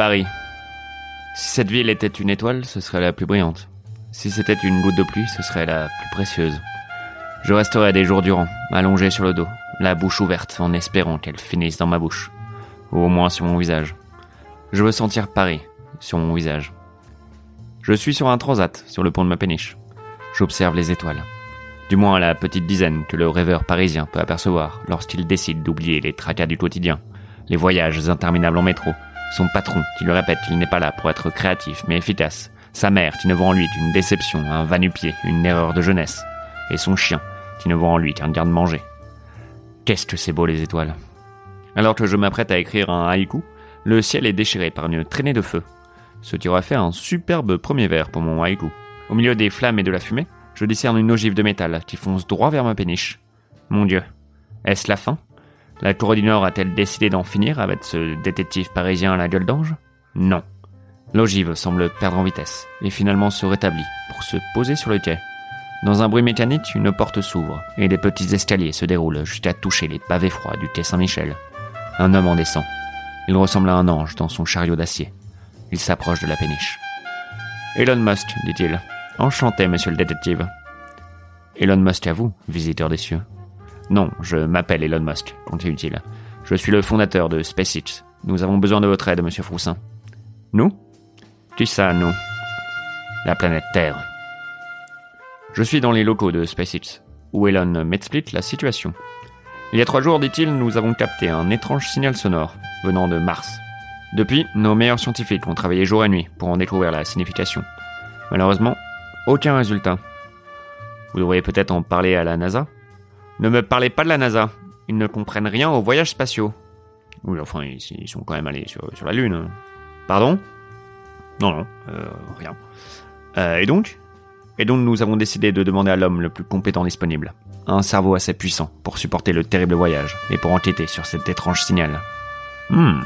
Paris. Si cette ville était une étoile, ce serait la plus brillante. Si c'était une goutte de pluie, ce serait la plus précieuse. Je resterais des jours durant, allongé sur le dos, la bouche ouverte, en espérant qu'elle finisse dans ma bouche. Ou au moins sur mon visage. Je veux sentir Paris, sur mon visage. Je suis sur un transat, sur le pont de ma péniche. J'observe les étoiles. Du moins la petite dizaine que le rêveur parisien peut apercevoir lorsqu'il décide d'oublier les tracas du quotidien, les voyages interminables en métro, son patron qui lui répète qu'il n'est pas là pour être créatif mais efficace, sa mère qui ne voit en lui qu'une déception, un va-nu-pied, une erreur de jeunesse, et son chien qui ne voit en lui qu'un garde-manger. Qu'est-ce que c'est beau les étoiles Alors que je m'apprête à écrire un haïku, le ciel est déchiré par une traînée de feu, ce qui aura fait un superbe premier vers pour mon haïku. Au milieu des flammes et de la fumée, je discerne une ogive de métal qui fonce droit vers ma péniche. Mon Dieu, est-ce la fin? La Cour du Nord a-t-elle décidé d'en finir avec ce détective parisien à la gueule d'ange? Non. L'ogive semble perdre en vitesse et finalement se rétablit pour se poser sur le quai. Dans un bruit mécanique, une porte s'ouvre et des petits escaliers se déroulent jusqu'à toucher les pavés froids du quai Saint-Michel. Un homme en descend. Il ressemble à un ange dans son chariot d'acier. Il s'approche de la péniche. Elon Musk, dit-il. Enchanté, monsieur le détective. Elon Musk à vous, visiteur des cieux. Non, je m'appelle Elon Musk, continue-t-il. Je suis le fondateur de SpaceX. Nous avons besoin de votre aide, monsieur Froussin. Nous? Qui ça, nous? La planète Terre. Je suis dans les locaux de SpaceX, où Elon m'explique la situation. Il y a trois jours, dit-il, nous avons capté un étrange signal sonore venant de Mars. Depuis, nos meilleurs scientifiques ont travaillé jour et nuit pour en découvrir la signification. Malheureusement, aucun résultat. Vous devriez peut-être en parler à la NASA Ne me parlez pas de la NASA. Ils ne comprennent rien aux voyages spatiaux. Oui, enfin, ils, sont quand même allés sur, la Lune. Pardon? Non, non, euh, rien. Euh, et donc? Et donc nous avons décidé de demander à l'homme le plus compétent disponible. Un cerveau assez puissant pour supporter le terrible voyage et pour enquêter sur cet étrange signal. Hmm.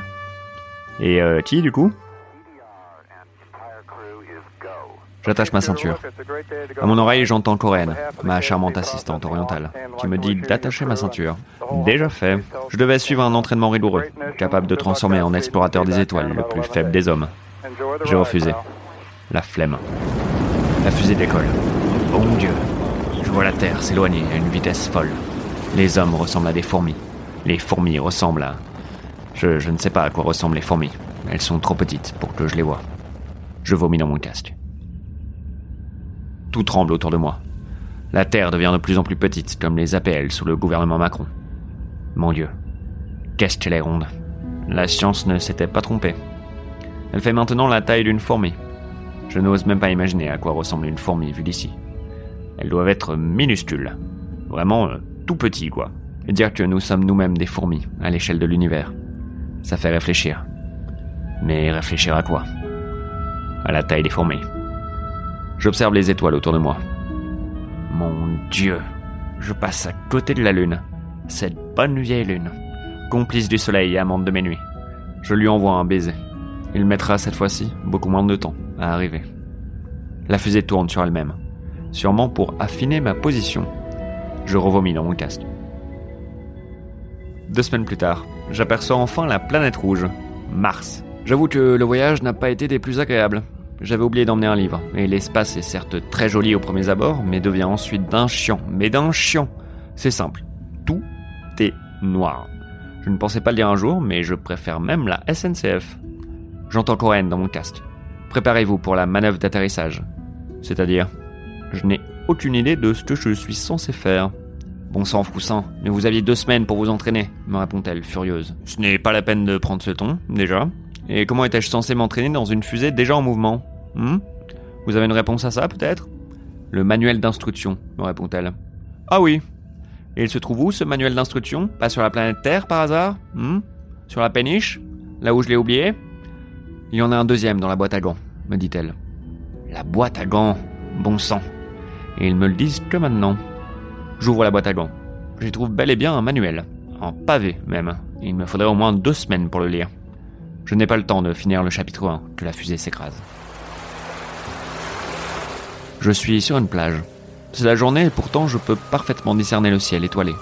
Et euh, qui du coup? J'attache ma ceinture. À mon oreille, j'entends Corinne, ma charmante assistante orientale, qui me dit d'attacher ma ceinture. Déjà fait. Je devais suivre un entraînement rigoureux, capable de transformer en explorateur des étoiles le plus faible des hommes. J'ai refusé. La flemme. La fusée décolle. Bon Dieu. Je vois la Terre s'éloigner à une vitesse folle. Les hommes ressemblent à des fourmis. Les fourmis ressemblent à... Je, je ne sais pas à quoi ressemblent les fourmis. Elles sont trop petites pour que je les vois. Je vomis dans mon casque. Tout tremble autour de moi. La Terre devient de plus en plus petite, comme les APL sous le gouvernement Macron. Mon Dieu, qu'est-ce qu'elle est ronde. La science ne s'était pas trompée. Elle fait maintenant la taille d'une fourmi. Je n'ose même pas imaginer à quoi ressemble une fourmi vue d'ici. Elles doivent être minuscules. Vraiment euh, tout petit, quoi. Et dire que nous sommes nous-mêmes des fourmis à l'échelle de l'univers. Ça fait réfléchir. Mais réfléchir à quoi? À la taille des fourmis. J'observe les étoiles autour de moi. Mon Dieu, je passe à côté de la lune. Cette bonne vieille lune. Complice du soleil et amante de mes nuits. Je lui envoie un baiser. Il mettra cette fois-ci beaucoup moins de temps à arriver. La fusée tourne sur elle-même, sûrement pour affiner ma position. Je revomis dans mon casque. Deux semaines plus tard, j'aperçois enfin la planète rouge, Mars. J'avoue que le voyage n'a pas été des plus agréables. J'avais oublié d'emmener un livre, et l'espace est certes très joli au premier abord, mais devient ensuite d'un chiant. Mais d'un chiant C'est simple. Tout est noir. Je ne pensais pas le dire un jour, mais je préfère même la SNCF. J'entends Corinne dans mon casque. Préparez-vous pour la manœuvre d'atterrissage. C'est-à-dire, je n'ai aucune idée de ce que je suis censé faire. Bon sang, Froussin, mais vous aviez deux semaines pour vous entraîner, me répond-elle, furieuse. Ce n'est pas la peine de prendre ce ton, déjà. Et comment étais-je censé m'entraîner dans une fusée déjà en mouvement hmm? Vous avez une réponse à ça, peut-être? Le manuel d'instruction, me répond-elle. Ah oui. Et il se trouve où, ce manuel d'instruction? Pas sur la planète Terre, par hasard hmm? Sur la péniche? Là où je l'ai oublié? Il y en a un deuxième dans la boîte à gants, me dit-elle. La boîte à gants Bon sang. Et ils me le disent que maintenant. J'ouvre la boîte à gants. J'y trouve bel et bien un manuel. En pavé, même. Il me faudrait au moins deux semaines pour le lire. Je n'ai pas le temps de finir le chapitre 1 que la fusée s'écrase. Je suis sur une plage. C'est la journée et pourtant je peux parfaitement discerner le ciel étoilé,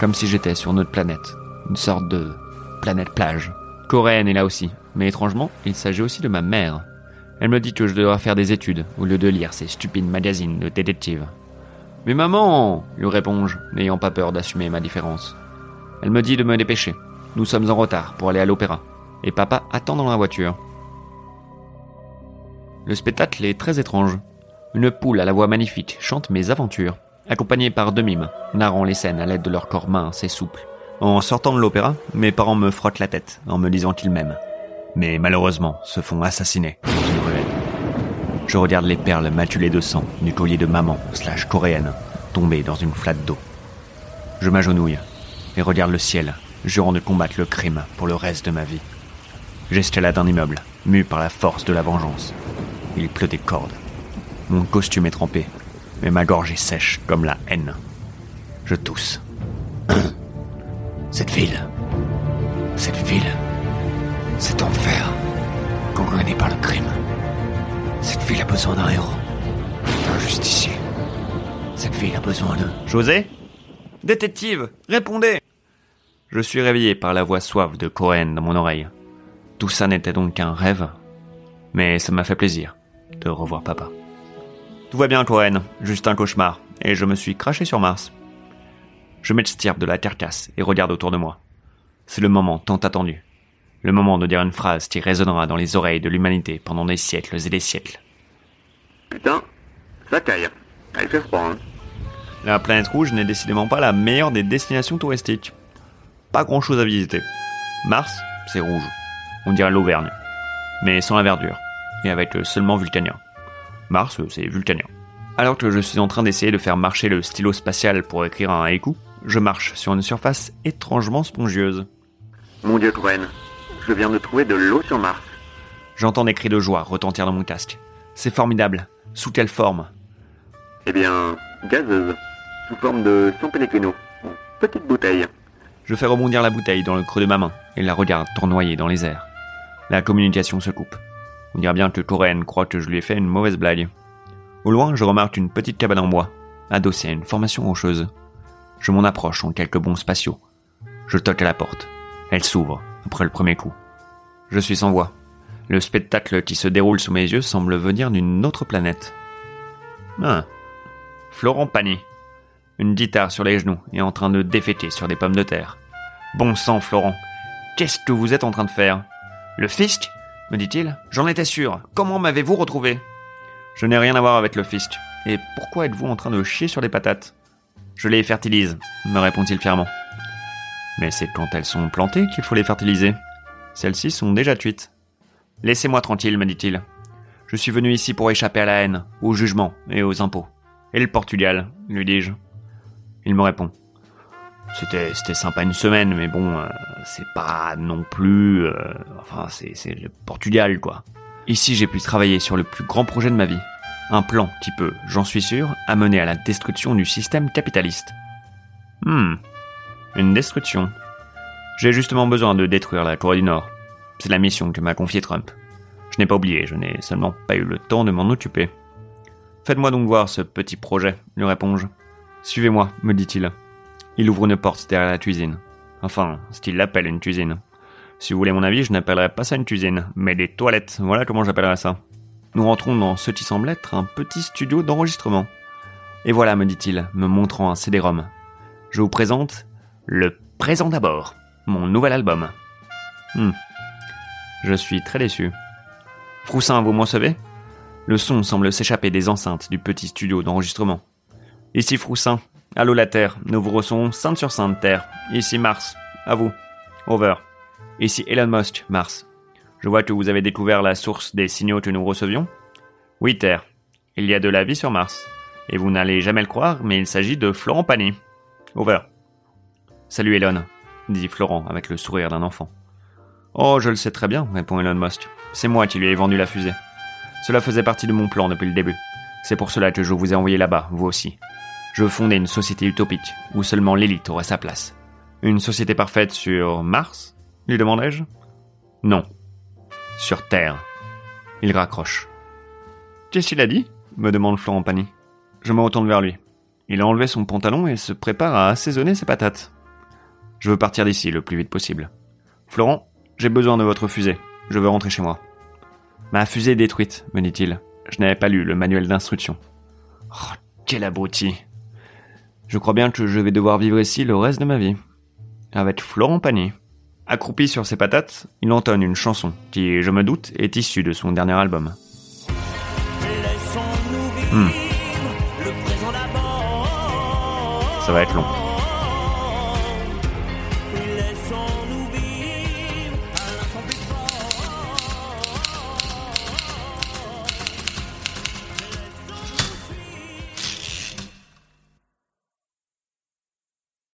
comme si j'étais sur notre planète, une sorte de planète plage. Coréenne est là aussi, mais étrangement, il s'agit aussi de ma mère. Elle me dit que je devrais faire des études, au lieu de lire ces stupides magazines de détectives. Mais maman lui réponds-je, n'ayant pas peur d'assumer ma différence. Elle me dit de me dépêcher. Nous sommes en retard pour aller à l'opéra, et papa attend dans la voiture. Le spectacle est très étrange. Une poule à la voix magnifique chante mes aventures, accompagnée par deux mimes, narrant les scènes à l'aide de leurs corps minces et souples. En sortant de l'opéra, mes parents me frottent la tête en me disant qu'ils m'aiment. Mais malheureusement, se font assassiner dans une ruelle. Je regarde les perles maculées de sang du collier de maman slash coréenne tombées dans une flatte d'eau. Je m'agenouille et regarde le ciel, jurant de combattre le crime pour le reste de ma vie. J'escalade un immeuble, mu par la force de la vengeance. Il pleut des cordes. Mon costume est trempé, mais ma gorge est sèche comme la haine. Je tousse. Cette ville. Cette ville. Cet enfer. Gangrené par le crime. Cette ville a besoin d'un héros. D'un justicier. Cette ville a besoin de... José? Détective Répondez Je suis réveillé par la voix suave de Cohen dans mon oreille. Tout ça n'était donc qu'un rêve. Mais ça m'a fait plaisir de revoir papa. Tout va bien, Cohen. Juste un cauchemar. Et je me suis craché sur Mars. Je m'extirpe de la carcasse et regarde autour de moi. C'est le moment tant attendu. Le moment de dire une phrase qui résonnera dans les oreilles de l'humanité pendant des siècles et des siècles. Putain, ça caille. Elle fait froid, hein? La planète rouge n'est décidément pas la meilleure des destinations touristiques. Pas grand chose à visiter. Mars, c'est rouge. On dirait l'Auvergne. Mais sans la verdure. Et avec seulement vulcanien. Mars, c'est vulcanien. Alors que je suis en train d'essayer de faire marcher le stylo spatial pour écrire un haïku, je marche sur une surface étrangement spongieuse. Mon dieu, Cohen, je viens de trouver de l'eau sur Mars. J'entends des cris de joie retentir dans mon casque. C'est formidable. Sous quelle forme? Eh bien, gazeuse, sous forme de San Pellegrino, petite bouteille. Je fais rebondir la bouteille dans le creux de ma main et la regarde tournoyer dans les airs. La communication se coupe. On dirait bien que Coréenne croit que je lui ai fait une mauvaise blague. Au loin, je remarque une petite cabane en bois, adossée à une formation rocheuse. Je m'en approche en quelques bons spatiaux. Je toque à la porte. Elle s'ouvre, après le premier coup. Je suis sans voix. Le spectacle qui se déroule sous mes yeux semble venir d'une autre planète. Ah. Florent Pagny. Une guitare sur les genoux et en train de défêter sur des pommes de terre. Bon sang, Florent. Qu'est-ce que vous êtes en train de faire? Le fisc me dit-il. J'en étais sûr. Comment m'avez-vous retrouvé? Je n'ai rien à voir avec le fisc. Et pourquoi êtes-vous en train de chier sur les patates? Je les fertilise, me répond-il fièrement. Mais c'est quand elles sont plantées qu'il faut les fertiliser. Celles-ci sont déjà cuites. Laissez-moi tranquille, me dit-il. Je suis venu ici pour échapper à la haine, au jugement et aux impôts. Et le Portugal, lui dis-je. Il me répond. C'était, sympa une semaine, mais bon, euh, c'est pas non plus, euh, enfin, c'est, c'est le Portugal, quoi. Ici, j'ai pu travailler sur le plus grand projet de ma vie. Un plan qui peut, j'en suis sûr, amener à la destruction du système capitaliste. Hmm. Une destruction. J'ai justement besoin de détruire la Corée du Nord. C'est la mission que m'a confiée Trump. Je n'ai pas oublié, je n'ai seulement pas eu le temps de m'en occuper. Faites-moi donc voir ce petit projet, lui réponds-je. Suivez-moi, me dit-il. Il ouvre une porte derrière la cuisine. Enfin, ce qu'il appelle une cuisine. Si vous voulez mon avis, je n'appellerais pas ça une cuisine, mais des toilettes, voilà comment j'appellerais ça. Nous rentrons dans ce qui semble être un petit studio d'enregistrement. Et voilà, me dit-il, me montrant un CD-ROM. Je vous présente le Présent d'abord, mon nouvel album. Hmm. Je suis très déçu. Froussin, vous m'en savez Le son semble s'échapper des enceintes du petit studio d'enregistrement. Ici Froussin. Allô la Terre, nous vous recevons sainte sur sainte Terre. Ici Mars. À vous. Over. Ici Elon Musk, Mars. Je vois que vous avez découvert la source des signaux que nous recevions. Oui, Terre. Il y a de la vie sur Mars. Et vous n'allez jamais le croire, mais il s'agit de Florent Pagny. Over. Salut Elon, dit Florent avec le sourire d'un enfant. Oh, je le sais très bien, répond Elon Musk. C'est moi qui lui ai vendu la fusée. Cela faisait partie de mon plan depuis le début. C'est pour cela que je vous ai envoyé là-bas, vous aussi. Je fonder une société utopique, où seulement l'élite aura sa place. Une société parfaite sur Mars lui demandai-je. Non. Sur Terre. Il raccroche. Qu'est-ce qu'il a dit? me demande Florent Pagny. Je me retourne vers lui. Il a enlevé son pantalon et se prépare à assaisonner ses patates. Je veux partir d'ici le plus vite possible. Florent, j'ai besoin de votre fusée. Je veux rentrer chez moi. Ma fusée est détruite, me dit-il. Je n'avais pas lu le manuel d'instruction. Oh, quel abruti. Je crois bien que je vais devoir vivre ici le reste de ma vie. Avec Florent Pagny. Accroupi sur ses patates, il entonne une chanson qui, je me doute, est issue de son dernier album. Hmm. Ça va être long.